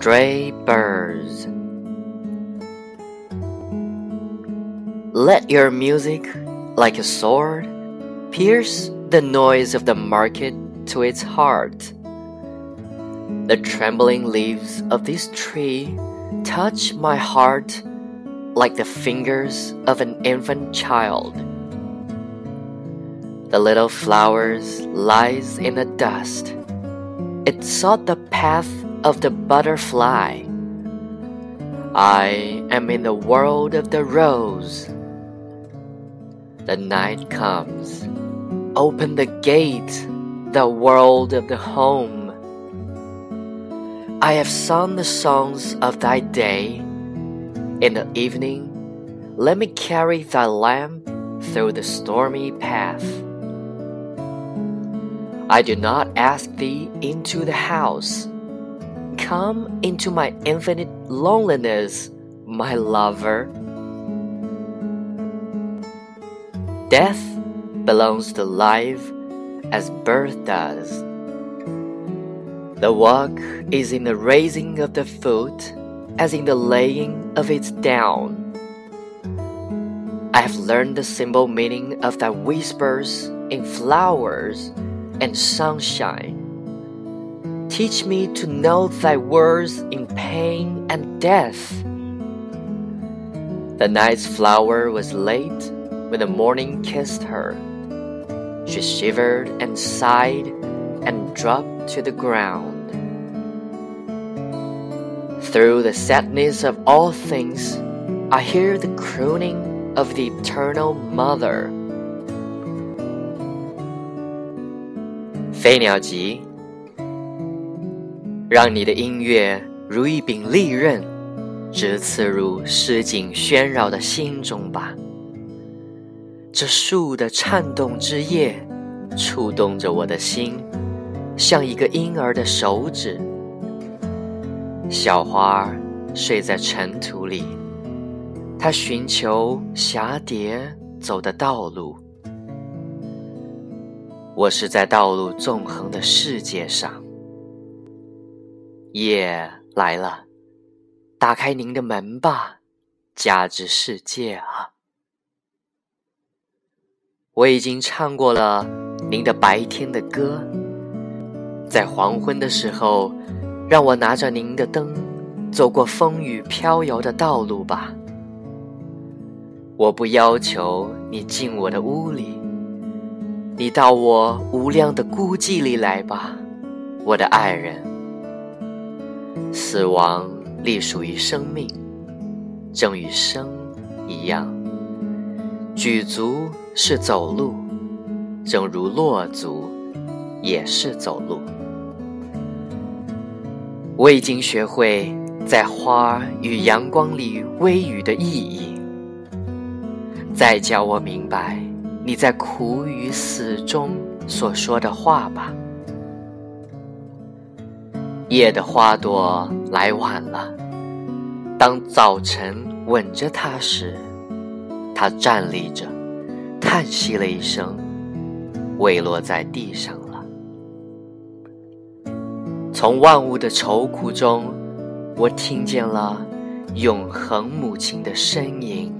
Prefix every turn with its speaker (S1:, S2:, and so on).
S1: Stray birds. Let your music, like a sword, pierce the noise of the market to its heart. The trembling leaves of this tree touch my heart like the fingers of an infant child. The little flowers lies in the dust. It sought the path of the butterfly. I am in the world of the rose. The night comes. Open the gate, the world of the home. I have sung the songs of thy day. In the evening, let me carry thy lamp through the stormy path. I do not ask thee into the house. Come into my infinite loneliness, my lover. Death belongs to life as birth does. The walk is in the raising of the foot as in the laying of its down. I have learned the simple meaning of thy whispers in flowers and sunshine. Teach me to know thy words in pain and death. The night's flower was late when the morning kissed her. She shivered and sighed and dropped to the ground. Through the sadness of all things, I hear the crooning of the eternal mother.
S2: 飞鸟集，让你的音乐如一柄利刃，直刺入市井喧扰的心中吧。这树的颤动之夜，触动着我的心，像一个婴儿的手指。小花儿睡在尘土里，它寻求蛱蝶走的道路。我是在道路纵横的世界上，夜来了，打开您的门吧，加之世界啊！我已经唱过了您的白天的歌，在黄昏的时候，让我拿着您的灯，走过风雨飘摇的道路吧。我不要求你进我的屋里。你到我无量的孤寂里来吧，我的爱人。死亡隶属于生命，正与生一样。举足是走路，正如落足也是走路。我已经学会在花与阳光里微雨的意义，再教我明白。你在苦与死中所说的话吧。夜的花朵来晚了，当早晨吻着它时，它站立着，叹息了一声，未落在地上了。从万物的愁苦中，我听见了永恒母亲的呻吟。